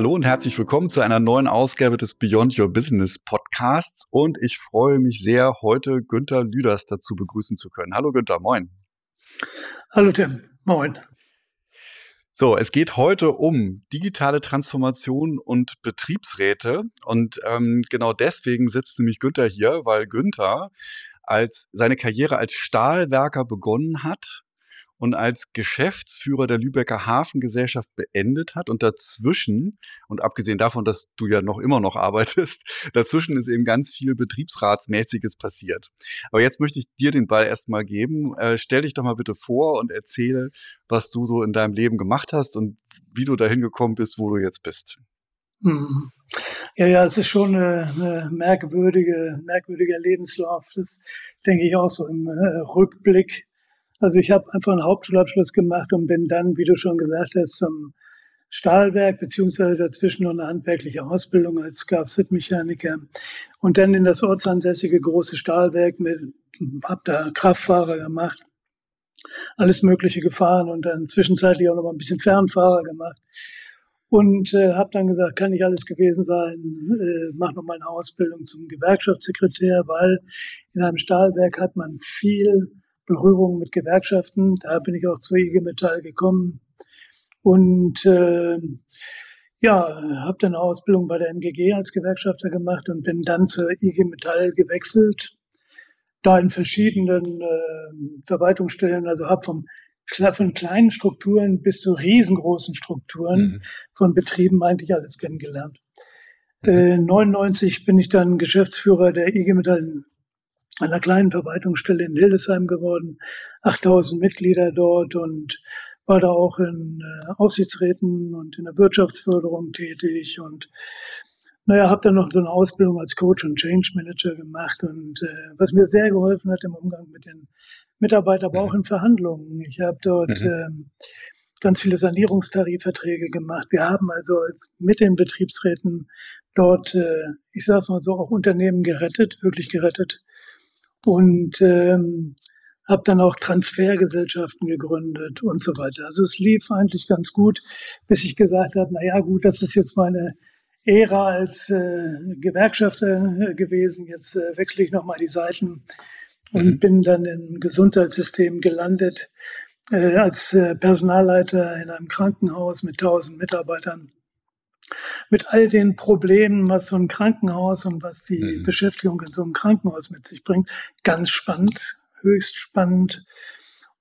Hallo und herzlich willkommen zu einer neuen Ausgabe des Beyond Your Business Podcasts. Und ich freue mich sehr, heute Günther Lüders dazu begrüßen zu können. Hallo Günther, moin. Hallo Tim, moin. So, es geht heute um digitale Transformation und Betriebsräte. Und ähm, genau deswegen sitzt nämlich Günther hier, weil Günther als seine Karriere als Stahlwerker begonnen hat und als Geschäftsführer der Lübecker Hafengesellschaft beendet hat. Und dazwischen, und abgesehen davon, dass du ja noch immer noch arbeitest, dazwischen ist eben ganz viel Betriebsratsmäßiges passiert. Aber jetzt möchte ich dir den Ball erstmal geben. Äh, stell dich doch mal bitte vor und erzähle, was du so in deinem Leben gemacht hast und wie du dahin gekommen bist, wo du jetzt bist. Hm. Ja, ja, es ist schon eine, eine merkwürdige, merkwürdiger Lebenslauf. Das denke ich auch so im äh, Rückblick also ich habe einfach einen Hauptschulabschluss gemacht und bin dann, wie du schon gesagt hast, zum Stahlwerk beziehungsweise dazwischen noch eine handwerkliche Ausbildung als Kfz-Mechaniker und dann in das ortsansässige große Stahlwerk mit, hab da Kraftfahrer gemacht, alles Mögliche gefahren und dann zwischenzeitlich auch noch mal ein bisschen Fernfahrer gemacht und äh, habe dann gesagt, kann nicht alles gewesen sein, äh, mach noch mal eine Ausbildung zum Gewerkschaftssekretär, weil in einem Stahlwerk hat man viel Berührung mit Gewerkschaften. Da bin ich auch zu IG Metall gekommen und äh, ja, habe dann eine Ausbildung bei der MGG als Gewerkschafter gemacht und bin dann zur IG Metall gewechselt. Da in verschiedenen äh, Verwaltungsstellen, also habe vom von kleinen Strukturen bis zu riesengroßen Strukturen mhm. von Betrieben eigentlich alles kennengelernt. Mhm. Äh, 99 bin ich dann Geschäftsführer der IG Metall einer kleinen Verwaltungsstelle in Hildesheim geworden, 8000 Mitglieder dort und war da auch in äh, Aufsichtsräten und in der Wirtschaftsförderung tätig und naja, habe dann noch so eine Ausbildung als Coach und Change Manager gemacht und äh, was mir sehr geholfen hat im Umgang mit den Mitarbeitern, aber auch in Verhandlungen. Ich habe dort mhm. äh, ganz viele Sanierungstarifverträge gemacht. Wir haben also als mit den Betriebsräten dort, äh, ich sage es mal so, auch Unternehmen gerettet, wirklich gerettet und ähm, habe dann auch Transfergesellschaften gegründet und so weiter. Also es lief eigentlich ganz gut, bis ich gesagt habe, na ja, gut, das ist jetzt meine Ära als äh, Gewerkschafter äh, gewesen. Jetzt äh, wechsle ich nochmal die Seiten und mhm. bin dann im Gesundheitssystem gelandet äh, als äh, Personalleiter in einem Krankenhaus mit 1000 Mitarbeitern mit all den Problemen, was so ein Krankenhaus und was die mhm. Beschäftigung in so einem Krankenhaus mit sich bringt. Ganz spannend, höchst spannend.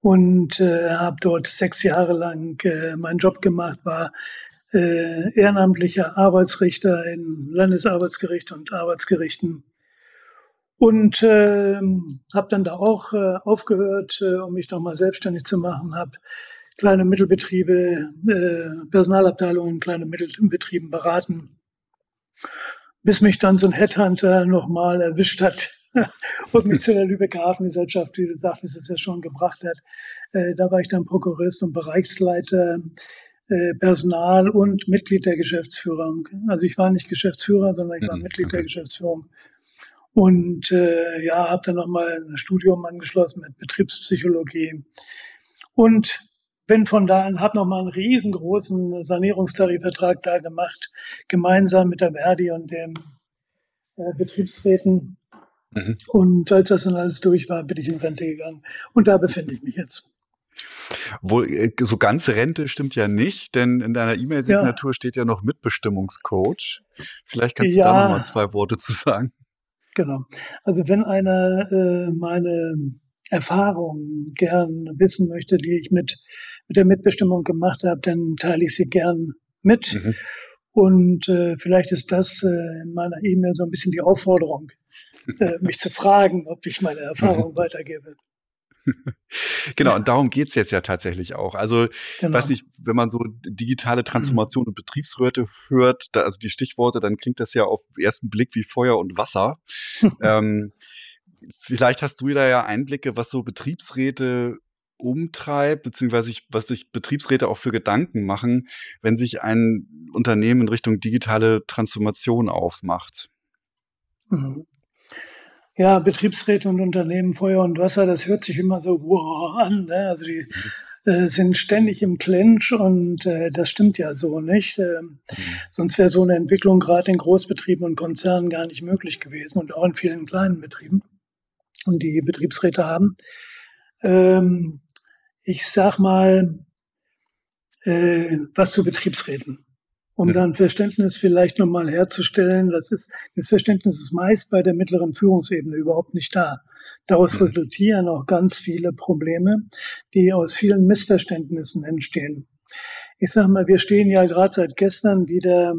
Und äh, habe dort sechs Jahre lang äh, meinen Job gemacht, war äh, ehrenamtlicher Arbeitsrichter in Landesarbeitsgericht und Arbeitsgerichten. Und äh, habe dann da auch äh, aufgehört, äh, um mich nochmal selbstständig zu machen, habe kleine Mittelbetriebe, äh, Personalabteilungen, kleine Mittelbetrieben beraten, bis mich dann so ein Headhunter nochmal erwischt hat und mich zu der Lübecker Hafengesellschaft, wie du sagtest, es ja schon gebracht hat. Äh, da war ich dann Prokurist und Bereichsleiter äh, Personal und Mitglied der Geschäftsführung. Also ich war nicht Geschäftsführer, sondern ich war mhm, Mitglied okay. der Geschäftsführung. Und äh, ja, habe dann nochmal ein Studium angeschlossen mit Betriebspsychologie. Und bin von da an, habe nochmal einen riesengroßen Sanierungstarifvertrag da gemacht, gemeinsam mit der Verdi und den äh, Betriebsräten. Mhm. Und als das dann alles durch war, bin ich in Rente gegangen. Und da befinde ich mich jetzt. Wohl, äh, so ganze Rente stimmt ja nicht, denn in deiner E-Mail-Signatur ja. steht ja noch Mitbestimmungscoach. Vielleicht kannst du ja, da nochmal zwei Worte zu sagen. Genau. Also wenn einer äh, meine Erfahrungen gern wissen möchte, die ich mit, mit der Mitbestimmung gemacht habe, dann teile ich sie gern mit. Mhm. Und äh, vielleicht ist das äh, in meiner E-Mail so ein bisschen die Aufforderung, äh, mich zu fragen, ob ich meine Erfahrung mhm. weitergebe. genau, und darum geht's jetzt ja tatsächlich auch. Also, genau. weiß nicht, wenn man so digitale Transformation und Betriebsräte hört, da, also die Stichworte, dann klingt das ja auf den ersten Blick wie Feuer und Wasser. ähm, vielleicht hast du da ja Einblicke, was so Betriebsräte umtreibt, beziehungsweise was sich Betriebsräte auch für Gedanken machen, wenn sich ein Unternehmen in Richtung digitale Transformation aufmacht. Mhm. Ja, Betriebsräte und Unternehmen, Feuer und Wasser, das hört sich immer so wow an. Ne? Also die, mhm. äh, sind ständig im Clinch und äh, das stimmt ja so nicht. Ähm, mhm. Sonst wäre so eine Entwicklung gerade in Großbetrieben und Konzernen gar nicht möglich gewesen und auch in vielen kleinen Betrieben und die Betriebsräte haben. Ähm, ich sag mal, äh, was zu Betriebsräten. Um dann Verständnis vielleicht nochmal herzustellen, das ist, das Verständnis ist meist bei der mittleren Führungsebene überhaupt nicht da. Daraus mhm. resultieren auch ganz viele Probleme, die aus vielen Missverständnissen entstehen. Ich sage mal, wir stehen ja gerade seit gestern wieder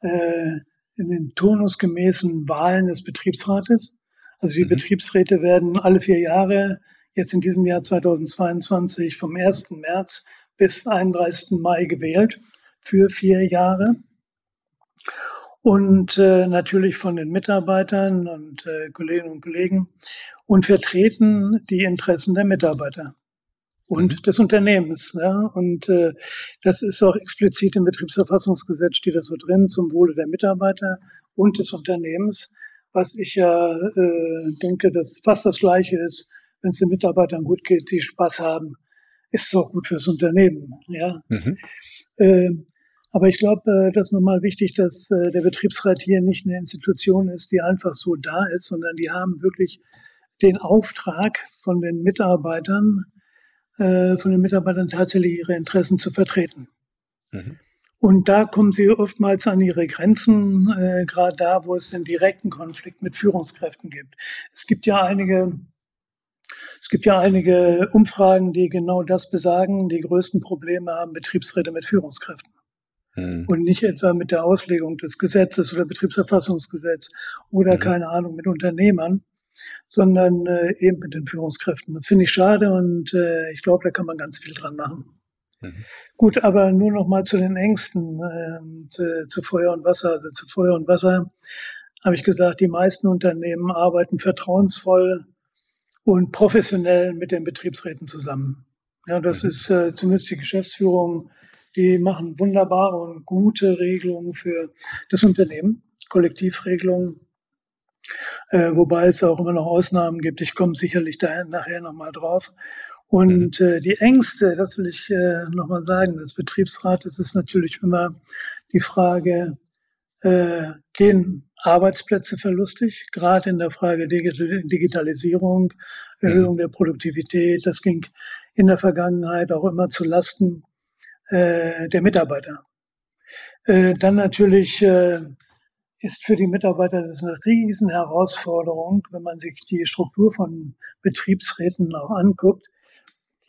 äh, in den turnusgemäßen Wahlen des Betriebsrates. Also die mhm. Betriebsräte werden alle vier Jahre, jetzt in diesem Jahr 2022, vom 1. März bis 31. Mai gewählt für vier Jahre und äh, natürlich von den Mitarbeitern und äh, Kolleginnen und Kollegen und vertreten die Interessen der Mitarbeiter und mhm. des Unternehmens. Ne? Und äh, das ist auch explizit im Betriebsverfassungsgesetz steht das so drin, zum Wohle der Mitarbeiter und des Unternehmens, was ich ja äh, denke, dass fast das Gleiche ist, wenn es den Mitarbeitern gut geht, sie Spaß haben, ist es auch gut fürs Unternehmen. Ja. Mhm. Äh, aber ich glaube, äh, das ist nochmal wichtig, dass äh, der Betriebsrat hier nicht eine Institution ist, die einfach so da ist, sondern die haben wirklich den Auftrag von den Mitarbeitern, äh, von den Mitarbeitern tatsächlich ihre Interessen zu vertreten. Mhm. Und da kommen sie oftmals an ihre Grenzen, äh, gerade da, wo es den direkten Konflikt mit Führungskräften gibt. Es gibt ja einige, es gibt ja einige Umfragen, die genau das besagen. Die größten Probleme haben Betriebsräte mit Führungskräften. Mhm. Und nicht etwa mit der Auslegung des Gesetzes oder Betriebsverfassungsgesetz oder mhm. keine Ahnung mit Unternehmern, sondern äh, eben mit den Führungskräften. Das finde ich schade und äh, ich glaube, da kann man ganz viel dran machen. Mhm. Gut, aber nur noch mal zu den Ängsten, äh, zu, zu Feuer und Wasser. Also zu Feuer und Wasser habe ich gesagt, die meisten Unternehmen arbeiten vertrauensvoll und professionell mit den Betriebsräten zusammen. Ja, das mhm. ist äh, zumindest die Geschäftsführung die machen wunderbare und gute Regelungen für das Unternehmen, Kollektivregelungen, äh, wobei es auch immer noch Ausnahmen gibt. Ich komme sicherlich da nachher nochmal drauf. Und mhm. äh, die Ängste, das will ich äh, nochmal sagen, des Betriebsrates ist natürlich immer die Frage, äh, gehen Arbeitsplätze verlustig, gerade in der Frage Digitalisierung, Erhöhung mhm. der Produktivität. Das ging in der Vergangenheit auch immer zu Lasten äh, der Mitarbeiter. Äh, dann natürlich äh, ist für die Mitarbeiter das eine riesen Herausforderung, wenn man sich die Struktur von Betriebsräten auch anguckt,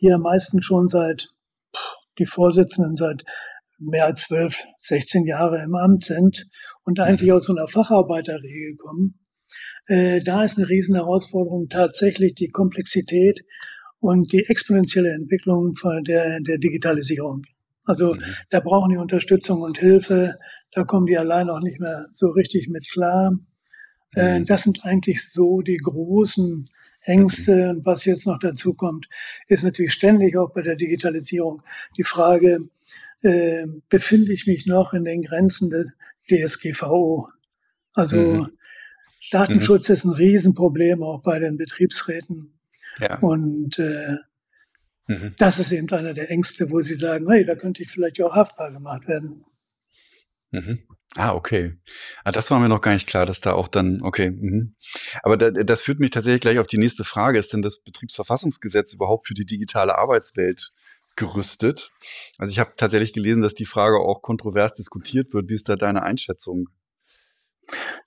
die ja meistens schon seit, die Vorsitzenden seit mehr als zwölf, 16 Jahre im Amt sind und eigentlich mhm. aus so einer Facharbeiterregel kommen. Äh, da ist eine riesen Herausforderung tatsächlich die Komplexität und die exponentielle Entwicklung von der, der Digitalisierung. Also mhm. da brauchen die Unterstützung und Hilfe. Da kommen die allein auch nicht mehr so richtig mit klar. Äh, mhm. Das sind eigentlich so die großen Ängste. Und was jetzt noch dazu kommt, ist natürlich ständig auch bei der Digitalisierung die Frage, äh, befinde ich mich noch in den Grenzen des DSGVO? Also mhm. Datenschutz mhm. ist ein Riesenproblem auch bei den Betriebsräten. Ja. Und äh, Mhm. Das ist eben einer der Ängste, wo sie sagen, hey, da könnte ich vielleicht auch haftbar gemacht werden. Mhm. Ah, okay. Ah, das war mir noch gar nicht klar, dass da auch dann, okay. Mhm. Aber da, das führt mich tatsächlich gleich auf die nächste Frage. Ist denn das Betriebsverfassungsgesetz überhaupt für die digitale Arbeitswelt gerüstet? Also ich habe tatsächlich gelesen, dass die Frage auch kontrovers diskutiert wird. Wie ist da deine Einschätzung?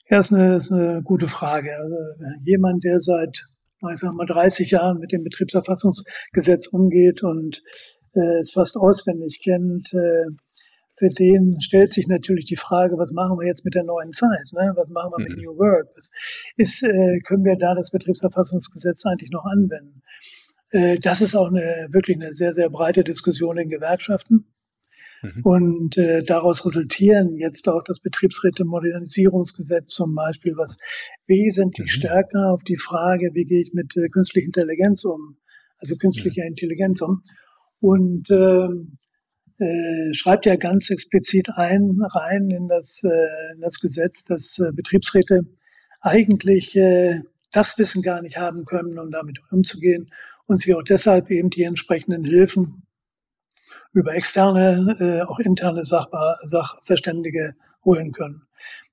Ja, ist eine, ist eine gute Frage. Also jemand, der seit ich sag mal, 30 Jahren mit dem Betriebserfassungsgesetz umgeht und äh, es fast auswendig kennt, äh, für den stellt sich natürlich die Frage, was machen wir jetzt mit der neuen Zeit? Ne? Was machen wir mit mhm. New Work? Was ist, äh, können wir da das Betriebserfassungsgesetz eigentlich noch anwenden? Äh, das ist auch eine, wirklich eine sehr, sehr breite Diskussion in Gewerkschaften. Mhm. Und äh, daraus resultieren jetzt auch das Betriebsräte-Modernisierungsgesetz zum Beispiel, was wesentlich mhm. stärker auf die Frage, wie gehe ich mit äh, künstlicher Intelligenz um, also künstlicher. Intelligenz um. Und äh, äh, schreibt ja ganz explizit ein rein in das, äh, in das Gesetz, dass äh, Betriebsräte eigentlich äh, das Wissen gar nicht haben können, um damit umzugehen und sich auch deshalb eben die entsprechenden Hilfen über externe, äh, auch interne Sachbar Sachverständige holen können.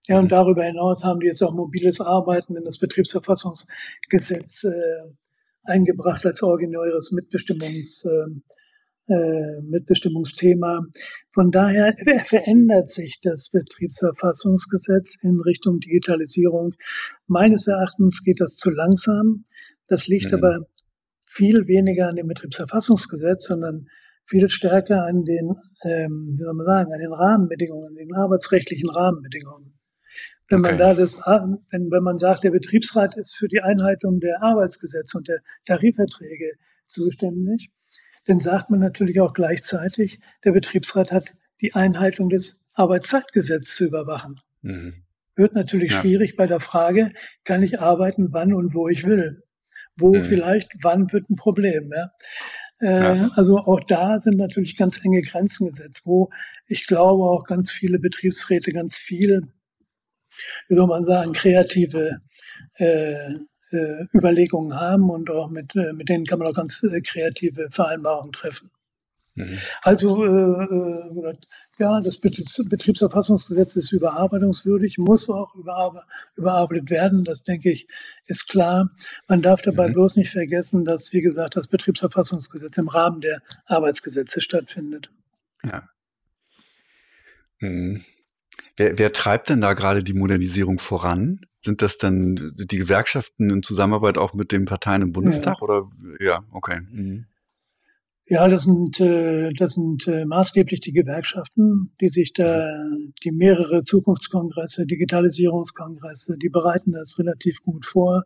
Ja, und mhm. darüber hinaus haben die jetzt auch mobiles Arbeiten in das Betriebsverfassungsgesetz äh, eingebracht als originäres Mitbestimmungs, äh, äh, Mitbestimmungsthema. Von daher verändert sich das Betriebsverfassungsgesetz in Richtung Digitalisierung. Meines Erachtens geht das zu langsam. Das liegt mhm. aber viel weniger an dem Betriebsverfassungsgesetz, sondern viel stärker an den, ähm, wie soll man sagen, an den Rahmenbedingungen, an den arbeitsrechtlichen Rahmenbedingungen. Wenn okay. man da das, wenn, wenn man sagt, der Betriebsrat ist für die Einhaltung der Arbeitsgesetze und der Tarifverträge zuständig, dann sagt man natürlich auch gleichzeitig, der Betriebsrat hat die Einhaltung des Arbeitszeitgesetzes zu überwachen. Mhm. Wird natürlich ja. schwierig bei der Frage, kann ich arbeiten, wann und wo ich will? Wo mhm. vielleicht, wann wird ein Problem? Ja? Äh, ja. Also auch da sind natürlich ganz enge Grenzen gesetzt, wo ich glaube auch ganz viele Betriebsräte ganz viel wie soll man sagen, kreative äh, äh, Überlegungen haben und auch mit, äh, mit denen kann man auch ganz äh, kreative Vereinbarungen treffen. Mhm. Also äh, äh, ja, das Betriebsverfassungsgesetz ist überarbeitungswürdig, muss auch überarbeitet werden. Das denke ich ist klar. Man darf dabei mhm. bloß nicht vergessen, dass, wie gesagt, das Betriebsverfassungsgesetz im Rahmen der Arbeitsgesetze stattfindet. Ja. Mhm. Wer, wer treibt denn da gerade die Modernisierung voran? Sind das dann die Gewerkschaften in Zusammenarbeit auch mit den Parteien im Bundestag? Ja. Oder ja, okay. Mhm. Ja, das sind, äh, das sind äh, maßgeblich die Gewerkschaften, die sich da, die mehrere Zukunftskongresse, Digitalisierungskongresse, die bereiten das relativ gut vor.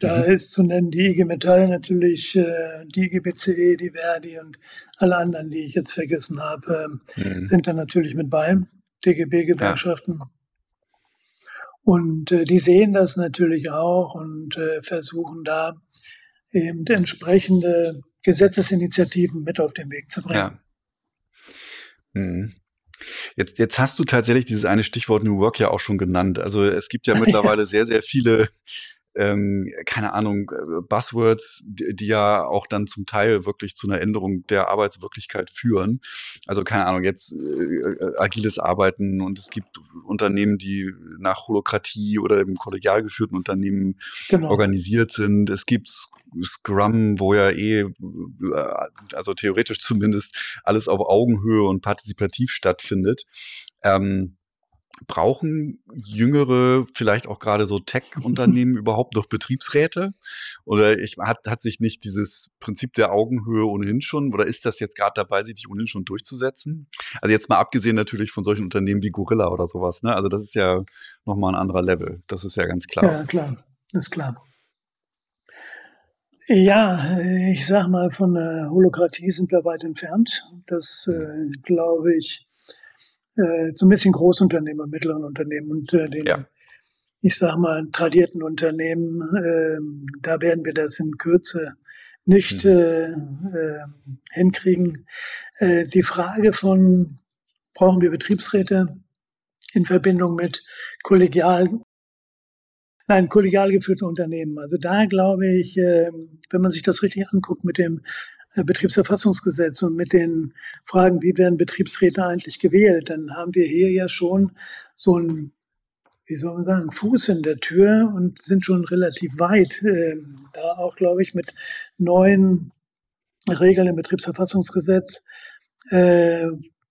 Da mhm. ist zu nennen die IG Metall natürlich, äh, die IG BCE, die Verdi und alle anderen, die ich jetzt vergessen habe, mhm. sind da natürlich mit bei. DGB-Gewerkschaften. Ja. Und äh, die sehen das natürlich auch und äh, versuchen da eben entsprechende Gesetzesinitiativen mit auf den Weg zu bringen. Ja. Mhm. Jetzt, jetzt hast du tatsächlich dieses eine Stichwort New Work ja auch schon genannt. Also es gibt ja mittlerweile sehr, sehr viele ähm, keine Ahnung, äh, Buzzwords, die, die, ja auch dann zum Teil wirklich zu einer Änderung der Arbeitswirklichkeit führen. Also keine Ahnung, jetzt äh, äh agiles Arbeiten und es gibt Unternehmen, die nach Holokratie oder im kollegial geführten Unternehmen genau. organisiert sind. Es gibt Scrum, wo ja eh, äh, also theoretisch zumindest, alles auf Augenhöhe und partizipativ stattfindet. Ähm, brauchen jüngere, vielleicht auch gerade so Tech-Unternehmen überhaupt noch Betriebsräte? Oder ich, hat, hat sich nicht dieses Prinzip der Augenhöhe ohnehin schon, oder ist das jetzt gerade dabei, sich ohnehin schon durchzusetzen? Also jetzt mal abgesehen natürlich von solchen Unternehmen wie Gorilla oder sowas, ne? Also das ist ja nochmal ein anderer Level. Das ist ja ganz klar. Ja, klar, ist klar. Ja, ich sag mal, von der Holokratie sind wir weit entfernt. Das äh, glaube ich äh, zumindest in Großunternehmen und mittleren Unternehmen und äh, den, ja. ich sag mal, tradierten Unternehmen, äh, da werden wir das in Kürze nicht mhm. äh, äh, hinkriegen. Äh, die Frage von, brauchen wir Betriebsräte in Verbindung mit kollegial, nein, kollegial geführten Unternehmen. Also da glaube ich, äh, wenn man sich das richtig anguckt mit dem Betriebsverfassungsgesetz und mit den Fragen, wie werden Betriebsräte eigentlich gewählt, dann haben wir hier ja schon so ein, wie soll man sagen, Fuß in der Tür und sind schon relativ weit. Äh, da auch, glaube ich, mit neuen Regeln im Betriebsverfassungsgesetz, äh,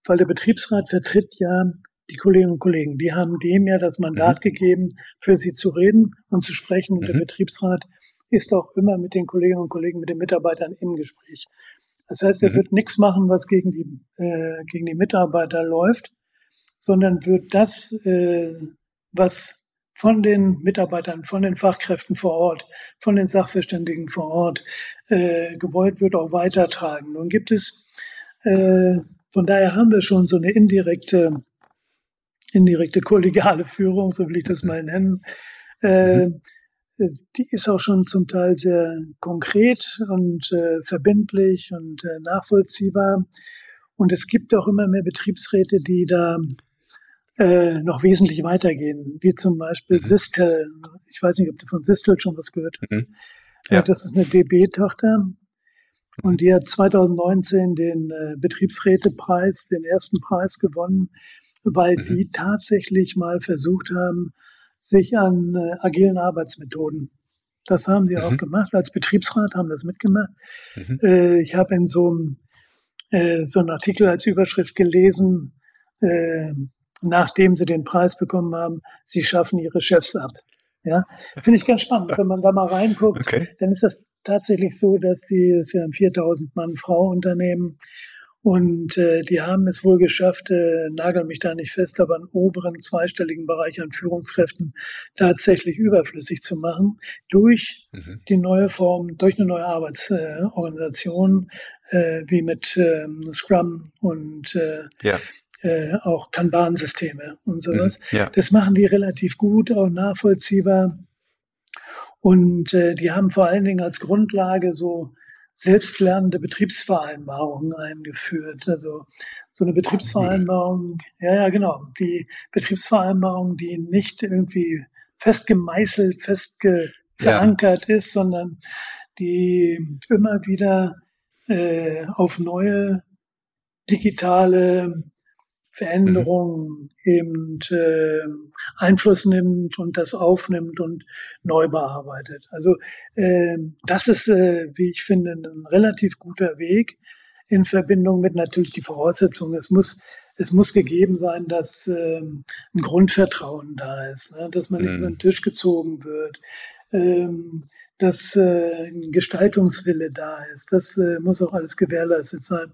weil der Betriebsrat vertritt ja die Kolleginnen und Kollegen. Die haben dem ja das Mandat mhm. gegeben, für sie zu reden und zu sprechen. Und mhm. der Betriebsrat ist auch immer mit den Kolleginnen und Kollegen, mit den Mitarbeitern im Gespräch. Das heißt, er mhm. wird nichts machen, was gegen die, äh, gegen die Mitarbeiter läuft, sondern wird das, äh, was von den Mitarbeitern, von den Fachkräften vor Ort, von den Sachverständigen vor Ort äh, gewollt wird, auch weitertragen. Nun gibt es, äh, von daher haben wir schon so eine indirekte, indirekte kollegiale Führung, so will ich das mal nennen. Äh, mhm die ist auch schon zum Teil sehr konkret und äh, verbindlich und äh, nachvollziehbar. Und es gibt auch immer mehr Betriebsräte, die da äh, noch wesentlich weitergehen, wie zum Beispiel mhm. Sistel. Ich weiß nicht, ob du von Sistel schon was gehört hast. Mhm. Ja. das ist eine DB-Tochter. Und die hat 2019 den äh, Betriebsrätepreis, den ersten Preis gewonnen, weil mhm. die tatsächlich mal versucht haben, sich an äh, agilen Arbeitsmethoden. Das haben sie mhm. auch gemacht. Als Betriebsrat haben das mitgemacht. Mhm. Äh, ich habe in so einem äh, so einen Artikel als Überschrift gelesen, äh, nachdem sie den Preis bekommen haben, sie schaffen ihre Chefs ab. Ja, finde ich ganz spannend. Wenn man da mal reinguckt, okay. dann ist das tatsächlich so, dass die, das ist ja ein 4000 Mann Frau Unternehmen und äh, die haben es wohl geschafft, äh, nagel mich da nicht fest, aber einen oberen zweistelligen Bereich an Führungskräften tatsächlich überflüssig zu machen durch mhm. die neue Form, durch eine neue Arbeitsorganisation, äh, wie mit äh, Scrum und äh, ja. äh, auch Kanban-Systeme und sowas. Mhm. Ja. Das machen die relativ gut, auch nachvollziehbar. Und äh, die haben vor allen Dingen als Grundlage so selbstlernende Betriebsvereinbarungen eingeführt. Also so eine Betriebsvereinbarung, ja, ja, genau, die Betriebsvereinbarung, die nicht irgendwie festgemeißelt, fest verankert ja. ist, sondern die immer wieder äh, auf neue digitale Veränderungen mhm. eben äh, Einfluss nimmt und das aufnimmt und neu bearbeitet. Also äh, das ist, äh, wie ich finde, ein relativ guter Weg in Verbindung mit natürlich die Voraussetzungen. Es muss es muss gegeben sein, dass äh, ein Grundvertrauen da ist, ne? dass man nicht mhm. über den Tisch gezogen wird, ähm, dass äh, ein Gestaltungswille da ist. Das äh, muss auch alles gewährleistet sein.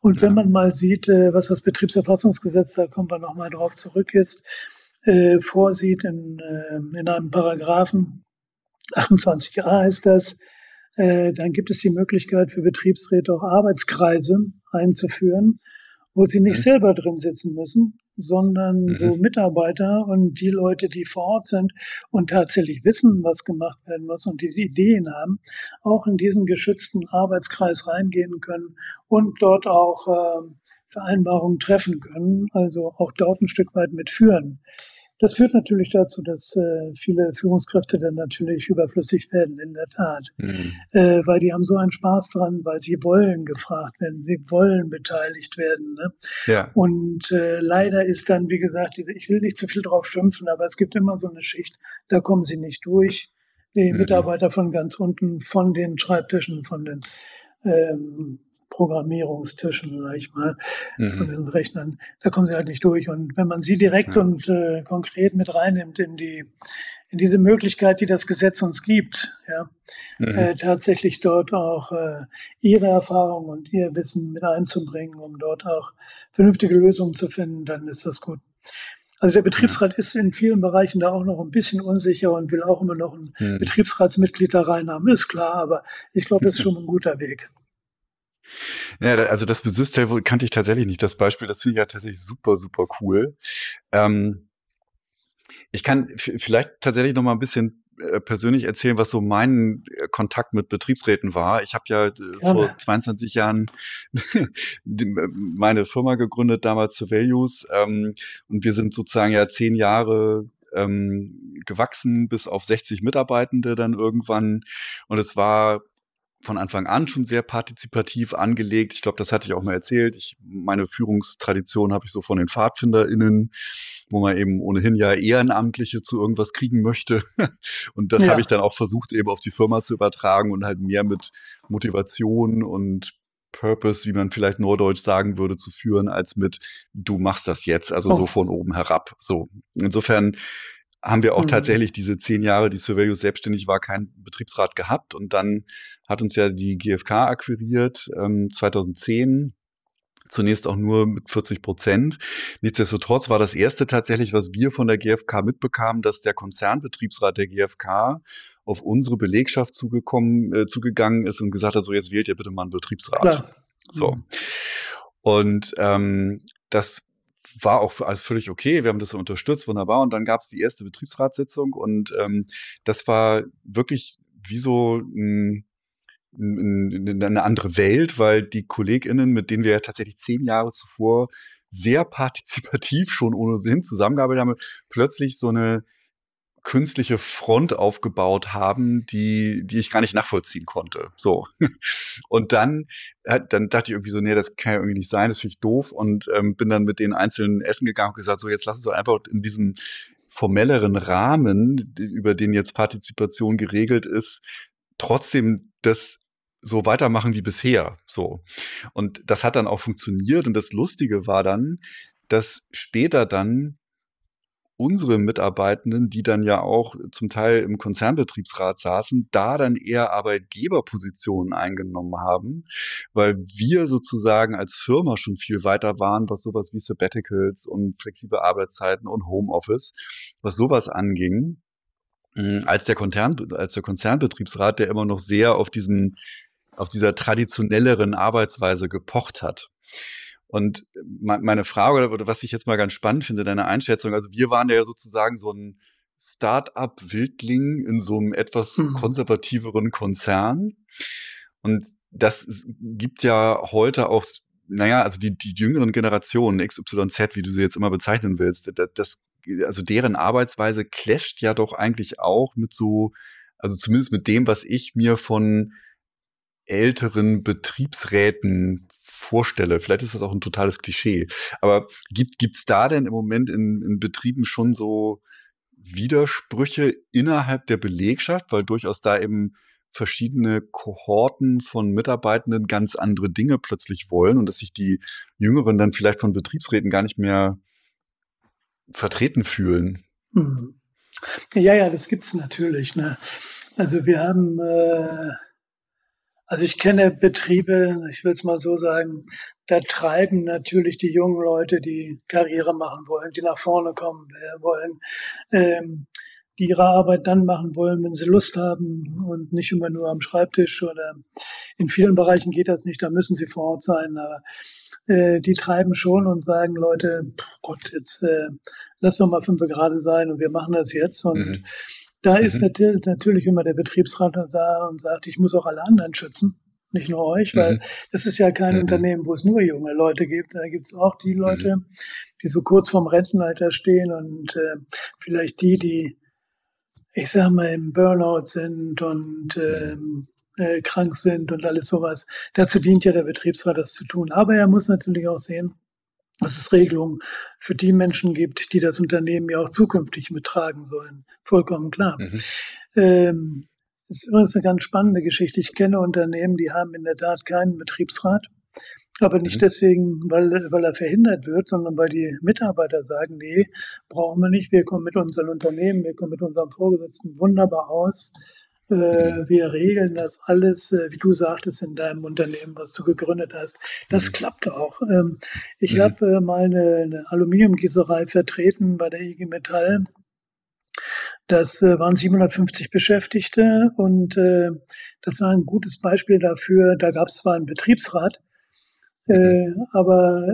Und wenn man mal sieht, äh, was das Betriebserfassungsgesetz, da kommen wir nochmal drauf zurück jetzt, vorsieht in, in einem Paragraphen, 28a ist das, dann gibt es die Möglichkeit für Betriebsräte auch Arbeitskreise einzuführen, wo sie nicht mhm. selber drin sitzen müssen, sondern mhm. wo Mitarbeiter und die Leute, die vor Ort sind und tatsächlich wissen, was gemacht werden muss und die Ideen haben, auch in diesen geschützten Arbeitskreis reingehen können und dort auch äh, Vereinbarungen treffen können, also auch dort ein Stück weit mitführen. Das führt natürlich dazu, dass äh, viele Führungskräfte dann natürlich überflüssig werden, in der Tat. Mhm. Äh, weil die haben so einen Spaß dran, weil sie wollen gefragt werden, sie wollen beteiligt werden. Ne? Ja. Und äh, leider ist dann, wie gesagt, diese, ich will nicht zu viel drauf schimpfen, aber es gibt immer so eine Schicht, da kommen sie nicht durch. Die mhm. Mitarbeiter von ganz unten, von den Schreibtischen, von den ähm, Programmierungstischen, sag ich mal, mhm. von den Rechnern, da kommen sie halt nicht durch. Und wenn man sie direkt ja. und äh, konkret mit reinnimmt in die in diese Möglichkeit, die das Gesetz uns gibt, ja, mhm. äh, tatsächlich dort auch äh, ihre Erfahrung und ihr Wissen mit einzubringen, um dort auch vernünftige Lösungen zu finden, dann ist das gut. Also der Betriebsrat ist in vielen Bereichen da auch noch ein bisschen unsicher und will auch immer noch ein mhm. Betriebsratsmitglied da reinhaben, ist klar, aber ich glaube, das ist schon ein guter Weg. Ja, also das mit Systel kannte ich tatsächlich nicht. Das Beispiel, das finde ich ja tatsächlich super, super cool. Ähm, ich kann vielleicht tatsächlich noch mal ein bisschen äh, persönlich erzählen, was so mein äh, Kontakt mit Betriebsräten war. Ich habe ja Gerne. vor 22 Jahren meine Firma gegründet, damals zu Values. Ähm, und wir sind sozusagen ja zehn Jahre ähm, gewachsen bis auf 60 Mitarbeitende dann irgendwann. Und es war von Anfang an schon sehr partizipativ angelegt. Ich glaube, das hatte ich auch mal erzählt. Ich, meine Führungstradition habe ich so von den PfadfinderInnen, wo man eben ohnehin ja Ehrenamtliche zu irgendwas kriegen möchte. Und das ja. habe ich dann auch versucht, eben auf die Firma zu übertragen und halt mehr mit Motivation und Purpose, wie man vielleicht Norddeutsch sagen würde, zu führen, als mit du machst das jetzt, also oh. so von oben herab. So. Insofern haben wir auch mhm. tatsächlich diese zehn Jahre, die Surveillance selbstständig war, keinen Betriebsrat gehabt. Und dann hat uns ja die GfK akquiriert, ähm, 2010 zunächst auch nur mit 40 Prozent. Nichtsdestotrotz war das erste tatsächlich, was wir von der GfK mitbekamen, dass der Konzernbetriebsrat der GfK auf unsere Belegschaft zugekommen, äh, zugegangen ist und gesagt hat, so jetzt wählt ihr bitte mal einen Betriebsrat. Klar. So. Mhm. Und ähm, das war auch alles völlig okay. Wir haben das so unterstützt, wunderbar. Und dann gab es die erste Betriebsratssitzung und ähm, das war wirklich wie so ein, ein, eine andere Welt, weil die KollegInnen, mit denen wir ja tatsächlich zehn Jahre zuvor sehr partizipativ schon ohne Sinn zusammengearbeitet haben, plötzlich so eine künstliche Front aufgebaut haben, die, die ich gar nicht nachvollziehen konnte. So. Und dann, dann dachte ich irgendwie so, nee, das kann ja irgendwie nicht sein, das finde ich doof und ähm, bin dann mit den einzelnen Essen gegangen und gesagt, so jetzt lass uns doch einfach in diesem formelleren Rahmen, über den jetzt Partizipation geregelt ist, trotzdem das so weitermachen wie bisher. So. Und das hat dann auch funktioniert. Und das Lustige war dann, dass später dann unsere Mitarbeitenden, die dann ja auch zum Teil im Konzernbetriebsrat saßen, da dann eher Arbeitgeberpositionen eingenommen haben, weil wir sozusagen als Firma schon viel weiter waren, was sowas wie Sabbaticals und flexible Arbeitszeiten und Homeoffice, was sowas anging, hm, als der Konzern, als der Konzernbetriebsrat, der immer noch sehr auf diesem, auf dieser traditionelleren Arbeitsweise gepocht hat. Und meine Frage, oder was ich jetzt mal ganz spannend finde, deine Einschätzung, also wir waren ja sozusagen so ein Start-up-Wildling in so einem etwas hm. konservativeren Konzern. Und das gibt ja heute auch, naja, also die, die jüngeren Generationen, XYZ, wie du sie jetzt immer bezeichnen willst, das also deren Arbeitsweise clasht ja doch eigentlich auch mit so, also zumindest mit dem, was ich mir von älteren Betriebsräten vorstelle. Vielleicht ist das auch ein totales Klischee. Aber gibt es da denn im Moment in, in Betrieben schon so Widersprüche innerhalb der Belegschaft, weil durchaus da eben verschiedene Kohorten von Mitarbeitenden ganz andere Dinge plötzlich wollen und dass sich die Jüngeren dann vielleicht von Betriebsräten gar nicht mehr vertreten fühlen. Hm. Ja, ja, das gibt's natürlich. Ne? Also wir haben äh, also ich kenne Betriebe, ich will es mal so sagen, da treiben natürlich die jungen Leute, die Karriere machen wollen, die nach vorne kommen wollen, ähm, die ihre Arbeit dann machen wollen, wenn sie Lust haben und nicht immer nur am Schreibtisch oder in vielen Bereichen geht das nicht, da müssen sie vor Ort sein, aber äh, die treiben schon und sagen, Leute, Gott, jetzt äh, lass doch mal fünf gerade sein und wir machen das jetzt und mhm. Da ist mhm. natürlich immer der Betriebsrat da und sagt, ich muss auch alle anderen schützen, nicht nur euch, weil mhm. es ist ja kein mhm. Unternehmen, wo es nur junge Leute gibt. Da gibt es auch die Leute, mhm. die so kurz vorm Rentenalter stehen und äh, vielleicht die, die, ich sag mal, im Burnout sind und ähm, äh, krank sind und alles sowas. Dazu dient ja der Betriebsrat, das zu tun. Aber er muss natürlich auch sehen, dass es Regelungen für die Menschen gibt, die das Unternehmen ja auch zukünftig mittragen sollen. Vollkommen klar. Mhm. Ähm, das ist übrigens eine ganz spannende Geschichte. Ich kenne Unternehmen, die haben in der Tat keinen Betriebsrat, aber nicht mhm. deswegen, weil, weil er verhindert wird, sondern weil die Mitarbeiter sagen, nee, brauchen wir nicht. Wir kommen mit unseren Unternehmen, wir kommen mit unserem Vorgesetzten wunderbar aus. Äh, wir regeln das alles, äh, wie du sagtest, in deinem Unternehmen, was du gegründet hast. Das mhm. klappt auch. Ähm, ich mhm. habe äh, mal eine, eine Aluminiumgießerei vertreten bei der IG Metall. Das waren 750 Beschäftigte und das war ein gutes Beispiel dafür. Da gab es zwar einen Betriebsrat, mhm. aber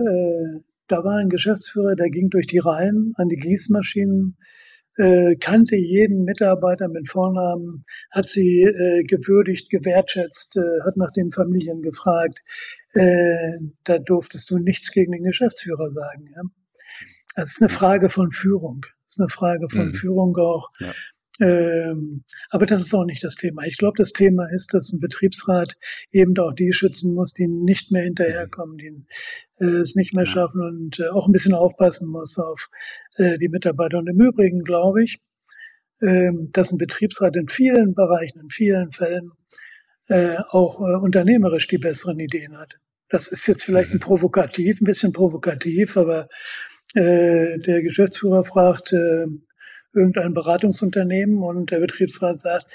da war ein Geschäftsführer, der ging durch die Reihen an die Gießmaschinen äh, kannte jeden Mitarbeiter mit Vornamen, hat sie äh, gewürdigt, gewertschätzt, äh, hat nach den Familien gefragt. Äh, da durftest du nichts gegen den Geschäftsführer sagen. Ja? Also es ist eine Frage von Führung. Es ist eine Frage von mhm. Führung auch. Ja. Ähm, aber das ist auch nicht das Thema. Ich glaube, das Thema ist, dass ein Betriebsrat eben auch die schützen muss, die nicht mehr hinterherkommen, die äh, es nicht mehr schaffen und äh, auch ein bisschen aufpassen muss auf äh, die Mitarbeiter. Und im Übrigen glaube ich, äh, dass ein Betriebsrat in vielen Bereichen, in vielen Fällen äh, auch äh, unternehmerisch die besseren Ideen hat. Das ist jetzt vielleicht ein mhm. provokativ, ein bisschen provokativ, aber äh, der Geschäftsführer fragt, irgendein Beratungsunternehmen und der Betriebsrat sagt,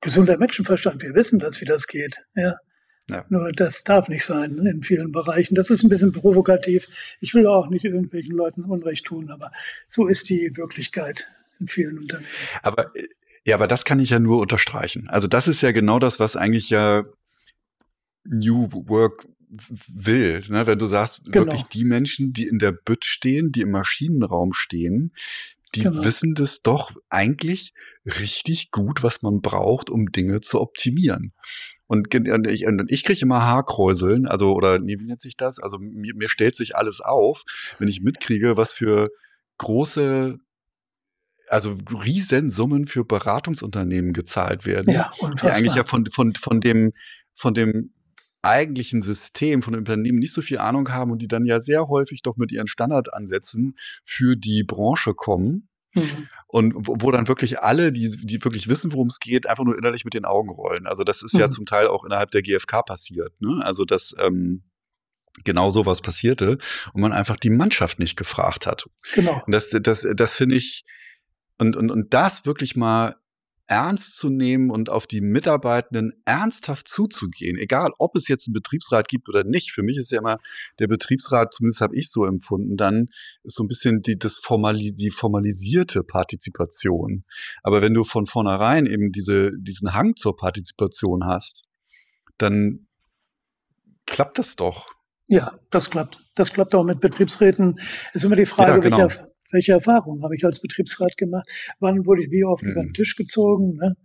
gesunder Menschenverstand, wir wissen das, wie das geht. Ja. ja. Nur das darf nicht sein in vielen Bereichen. Das ist ein bisschen provokativ. Ich will auch nicht irgendwelchen Leuten Unrecht tun, aber so ist die Wirklichkeit in vielen Unternehmen. Aber ja, aber das kann ich ja nur unterstreichen. Also das ist ja genau das, was eigentlich ja New Work will. Ne? Wenn du sagst, genau. wirklich die Menschen, die in der Bütt stehen, die im Maschinenraum stehen, die genau. wissen das doch eigentlich richtig gut, was man braucht, um Dinge zu optimieren. Und, und ich, und ich kriege immer Haarkräuseln, also, oder nee, wie nennt sich das? Also mir, mir stellt sich alles auf, wenn ich mitkriege, was für große also Riesensummen für Beratungsunternehmen gezahlt werden, ja, die eigentlich ja von, von, von dem, von dem eigentlichen System, von Unternehmen nicht so viel Ahnung haben und die dann ja sehr häufig doch mit ihren Standardansätzen für die Branche kommen. Mhm. Und wo, dann wirklich alle, die, die wirklich wissen, worum es geht, einfach nur innerlich mit den Augen rollen. Also das ist mhm. ja zum Teil auch innerhalb der GfK passiert. Ne? Also dass ähm, genau sowas passierte und man einfach die Mannschaft nicht gefragt hat. Genau. Und das, das, das finde ich, und, und, und das wirklich mal ernst zu nehmen und auf die Mitarbeitenden ernsthaft zuzugehen, egal ob es jetzt einen Betriebsrat gibt oder nicht. Für mich ist ja immer der Betriebsrat, zumindest habe ich so empfunden, dann ist so ein bisschen die, das formali die formalisierte Partizipation. Aber wenn du von vornherein eben diese, diesen Hang zur Partizipation hast, dann klappt das doch. Ja, das klappt. Das klappt auch mit Betriebsräten. Es ist immer die Frage, ja, genau. welcher, welche Erfahrungen habe ich als Betriebsrat gemacht? Wann wurde ich wie oft mhm. über den. Tisch gezogen? Ne?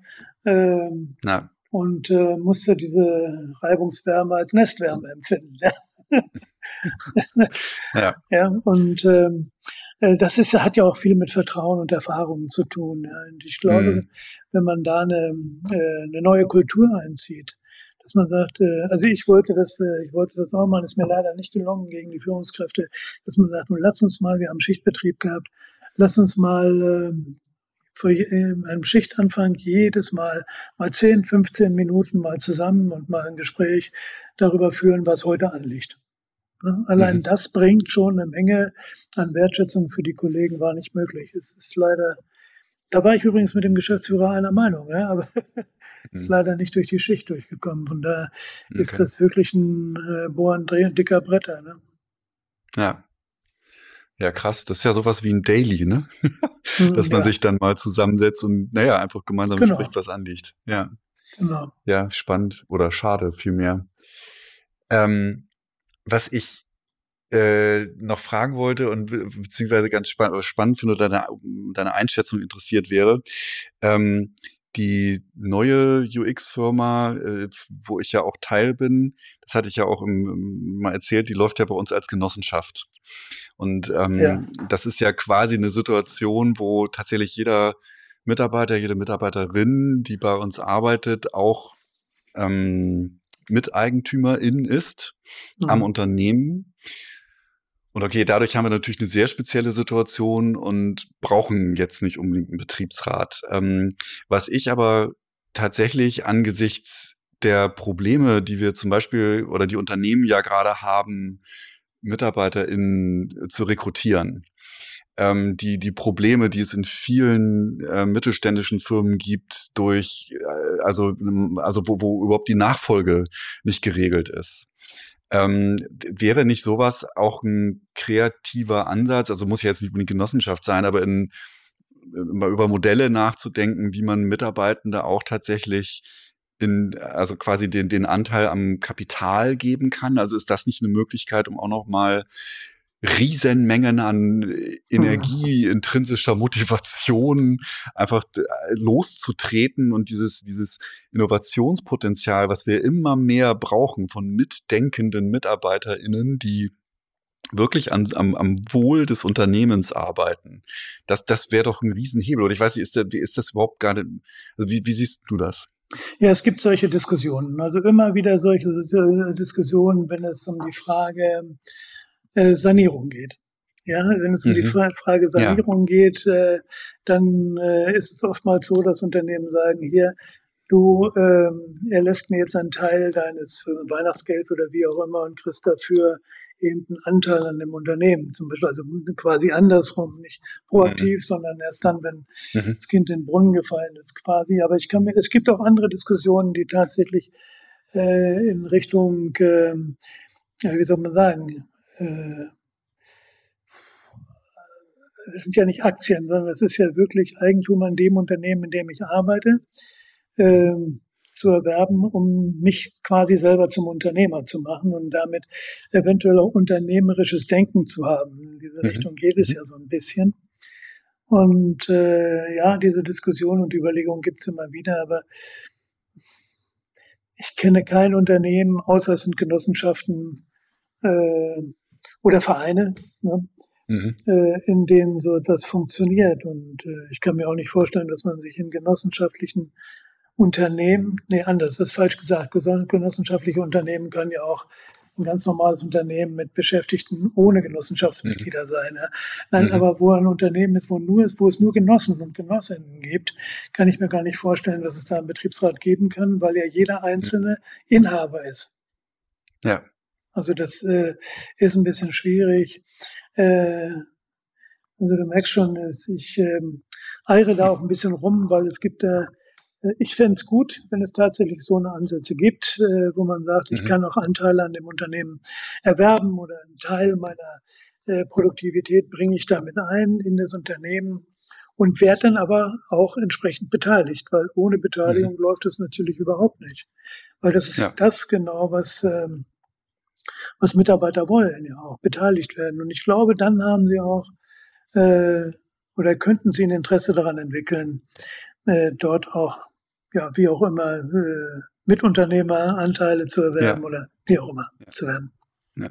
Ähm, Na. Und äh, musste diese Reibungswärme als Nestwärme empfinden. Ja, ja. ja und ähm, äh, das ist, hat ja auch viel mit Vertrauen und Erfahrungen zu tun. Ja. Und ich glaube, mhm. wenn man da eine, äh, eine neue Kultur einzieht, dass man sagt, äh, also ich wollte das, äh, ich wollte das auch machen, ist mir leider nicht gelungen gegen die Führungskräfte, dass man sagt, nun lass uns mal, wir haben Schichtbetrieb gehabt, lass uns mal äh, vor einem Schichtanfang jedes Mal mal 10, 15 Minuten mal zusammen und mal ein Gespräch darüber führen, was heute anliegt. Ne? Allein mhm. das bringt schon eine Menge an Wertschätzung für die Kollegen, war nicht möglich. Es ist leider, da war ich übrigens mit dem Geschäftsführer einer Meinung, ja, aber ist mhm. leider nicht durch die Schicht durchgekommen. Von daher okay. ist das wirklich ein äh, Bohren, dicker Bretter. Ne? Ja. Ja, krass. Das ist ja sowas wie ein Daily, ne? Mhm, Dass man ja. sich dann mal zusammensetzt und, naja, einfach gemeinsam genau. spricht, was anliegt. Ja. Genau. Ja, spannend oder schade vielmehr. Ähm, was ich äh, noch fragen wollte und beziehungsweise ganz spann spannend finde, deine, deine Einschätzung interessiert wäre. Ähm, die neue UX-Firma, äh, wo ich ja auch Teil bin, das hatte ich ja auch im, mal erzählt, die läuft ja bei uns als Genossenschaft. Und ähm, ja. das ist ja quasi eine Situation, wo tatsächlich jeder Mitarbeiter, jede Mitarbeiterin, die bei uns arbeitet, auch ähm, Miteigentümerin ist mhm. am Unternehmen. Und okay, dadurch haben wir natürlich eine sehr spezielle Situation und brauchen jetzt nicht unbedingt einen Betriebsrat. Ähm, was ich aber tatsächlich angesichts der Probleme, die wir zum Beispiel oder die Unternehmen ja gerade haben, MitarbeiterInnen zu rekrutieren. Ähm, die, die Probleme, die es in vielen äh, mittelständischen Firmen gibt, durch, äh, also, also wo, wo überhaupt die Nachfolge nicht geregelt ist. Ähm, wäre nicht sowas auch ein kreativer Ansatz? Also muss ja jetzt nicht unbedingt Genossenschaft sein, aber in, mal über Modelle nachzudenken, wie man Mitarbeitende auch tatsächlich in, also quasi den, den Anteil am Kapital geben kann. Also ist das nicht eine Möglichkeit, um auch noch mal Riesenmengen an Energie, mhm. intrinsischer Motivation einfach äh, loszutreten und dieses, dieses Innovationspotenzial, was wir immer mehr brauchen von mitdenkenden MitarbeiterInnen, die wirklich an, am, am Wohl des Unternehmens arbeiten. Das, das wäre doch ein Riesenhebel. Oder ich weiß nicht, ist, der, ist das überhaupt gar nicht, also wie, wie siehst du das? Ja, es gibt solche Diskussionen. Also immer wieder solche Diskussionen, wenn es um die Frage äh, Sanierung geht. Ja, wenn es um mhm. die Frage Sanierung ja. geht, äh, dann äh, ist es oftmals so, dass Unternehmen sagen, hier, du ähm, erlässt mir jetzt einen Teil deines Weihnachtsgelds oder wie auch immer und kriegst dafür eben einen Anteil an dem Unternehmen. Zum Beispiel, also quasi andersrum, nicht proaktiv, mhm. sondern erst dann, wenn mhm. das Kind in den Brunnen gefallen ist, quasi. Aber ich kann mir, es gibt auch andere Diskussionen, die tatsächlich äh, in Richtung, äh, wie soll man sagen, äh, das sind ja nicht Aktien, sondern es ist ja wirklich Eigentum an dem Unternehmen, in dem ich arbeite, äh, zu erwerben, um mich quasi selber zum Unternehmer zu machen und damit eventuell auch unternehmerisches Denken zu haben. In diese mhm. Richtung geht es mhm. ja so ein bisschen. Und äh, ja, diese Diskussion und Überlegung gibt es immer wieder, aber ich kenne kein Unternehmen, außer es sind Genossenschaften, äh, oder Vereine, ne, mhm. äh, in denen so etwas funktioniert. Und äh, ich kann mir auch nicht vorstellen, dass man sich in genossenschaftlichen Unternehmen, nee, anders, das ist falsch gesagt, genossenschaftliche Unternehmen können ja auch ein ganz normales Unternehmen mit Beschäftigten ohne Genossenschaftsmitglieder mhm. sein. Ja. Nein, mhm. aber wo ein Unternehmen ist, wo, nur, wo es nur Genossen und Genossinnen gibt, kann ich mir gar nicht vorstellen, dass es da einen Betriebsrat geben kann, weil ja jeder einzelne Inhaber ist. Ja. Also das äh, ist ein bisschen schwierig. Äh, also du merkst schon, ich äh, eire da auch ein bisschen rum, weil es gibt da äh, ich fände es gut, wenn es tatsächlich so eine Ansätze gibt, äh, wo man sagt, ich mhm. kann auch Anteile an dem Unternehmen erwerben oder einen Teil meiner äh, Produktivität bringe ich damit ein in das Unternehmen und werde dann aber auch entsprechend beteiligt, weil ohne Beteiligung mhm. läuft es natürlich überhaupt nicht. Weil das ist ja. das genau, was, ähm, was Mitarbeiter wollen, ja auch beteiligt werden. Und ich glaube, dann haben sie auch äh, oder könnten sie ein Interesse daran entwickeln, äh, dort auch, ja, wie auch immer, äh, Mitunternehmeranteile zu erwerben ja. oder wie auch immer ja. zu werden. Ja.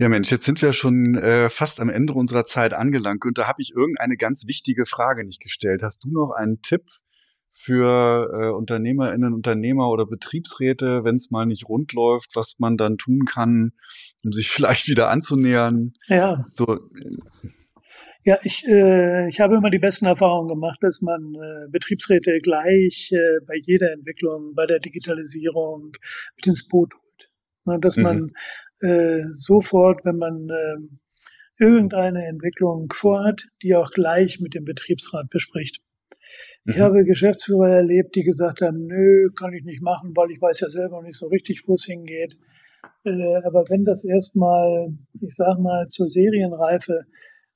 Ja, Mensch, jetzt sind wir schon äh, fast am Ende unserer Zeit angelangt. Und da habe ich irgendeine ganz wichtige Frage nicht gestellt. Hast du noch einen Tipp für äh, UnternehmerInnen, Unternehmer oder Betriebsräte, wenn es mal nicht rund läuft, was man dann tun kann, um sich vielleicht wieder anzunähern? Ja. So, äh, ja, ich, äh, ich habe immer die besten Erfahrungen gemacht, dass man äh, Betriebsräte gleich äh, bei jeder Entwicklung, bei der Digitalisierung mit ins Boot holt. Ne, dass mhm. man äh, sofort, wenn man äh, irgendeine Entwicklung vorhat, die auch gleich mit dem Betriebsrat bespricht. Ich mhm. habe Geschäftsführer erlebt, die gesagt haben, nö, kann ich nicht machen, weil ich weiß ja selber nicht so richtig, wo es hingeht. Äh, aber wenn das erstmal, ich sag mal, zur Serienreife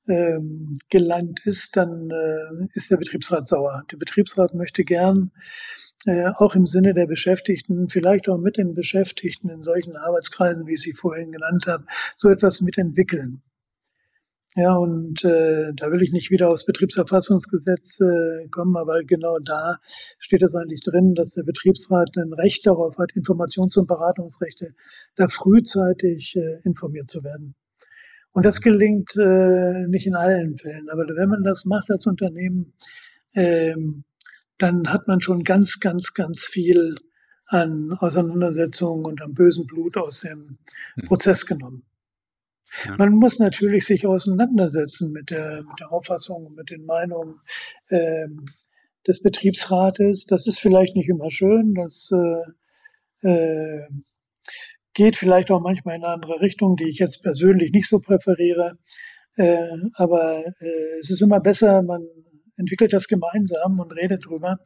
ähm, gelangt ist, dann äh, ist der Betriebsrat sauer. Der Betriebsrat möchte gern äh, auch im Sinne der Beschäftigten, vielleicht auch mit den Beschäftigten in solchen Arbeitskreisen, wie ich sie vorhin genannt habe, so etwas mitentwickeln. Ja, und äh, da will ich nicht wieder aufs Betriebserfassungsgesetz äh, kommen, aber genau da steht es eigentlich drin, dass der Betriebsrat ein Recht darauf hat, Informations- und Beratungsrechte, da frühzeitig äh, informiert zu werden. Und das gelingt äh, nicht in allen Fällen. Aber wenn man das macht als Unternehmen, ähm, dann hat man schon ganz, ganz, ganz viel an Auseinandersetzungen und am bösen Blut aus dem hm. Prozess genommen. Ja. Man muss natürlich sich auseinandersetzen mit der, mit der Auffassung, mit den Meinungen ähm, des Betriebsrates. Das ist vielleicht nicht immer schön, das äh, äh, geht vielleicht auch manchmal in eine andere Richtung, die ich jetzt persönlich nicht so präferiere. Äh, aber äh, es ist immer besser, man entwickelt das gemeinsam und redet drüber,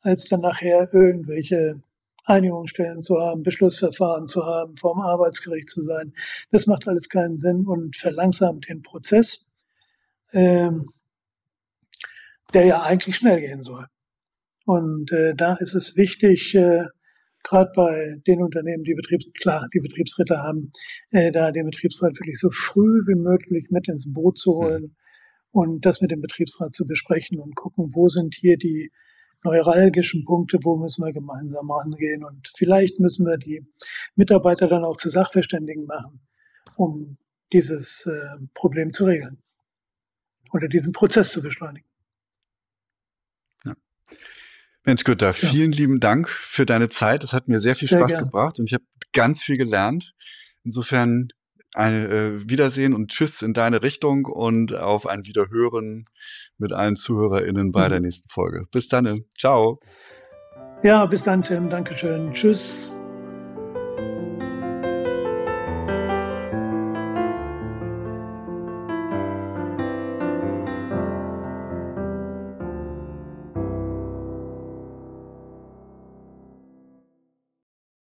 als dann nachher irgendwelche Einigungsstellen zu haben, Beschlussverfahren zu haben, vorm Arbeitsgericht zu sein. Das macht alles keinen Sinn und verlangsamt den Prozess, ähm, der ja eigentlich schnell gehen soll. Und äh, da ist es wichtig, äh, gerade bei den Unternehmen, die Betriebs klar, die Betriebsräte haben, äh, da den Betriebsrat wirklich so früh wie möglich mit ins Boot zu holen und das mit dem Betriebsrat zu besprechen und gucken, wo sind hier die neuralgischen Punkte, wo müssen wir gemeinsam angehen und vielleicht müssen wir die Mitarbeiter dann auch zu Sachverständigen machen, um dieses äh, Problem zu regeln oder diesen Prozess zu beschleunigen. Mensch Günther, vielen ja. lieben Dank für deine Zeit. Das hat mir sehr viel sehr Spaß gern. gebracht und ich habe ganz viel gelernt. Insofern äh, Wiedersehen und Tschüss in deine Richtung und auf ein Wiederhören mit allen ZuhörerInnen bei mhm. der nächsten Folge. Bis dann. Ciao. Ja, bis dann, Tim. Dankeschön. Tschüss.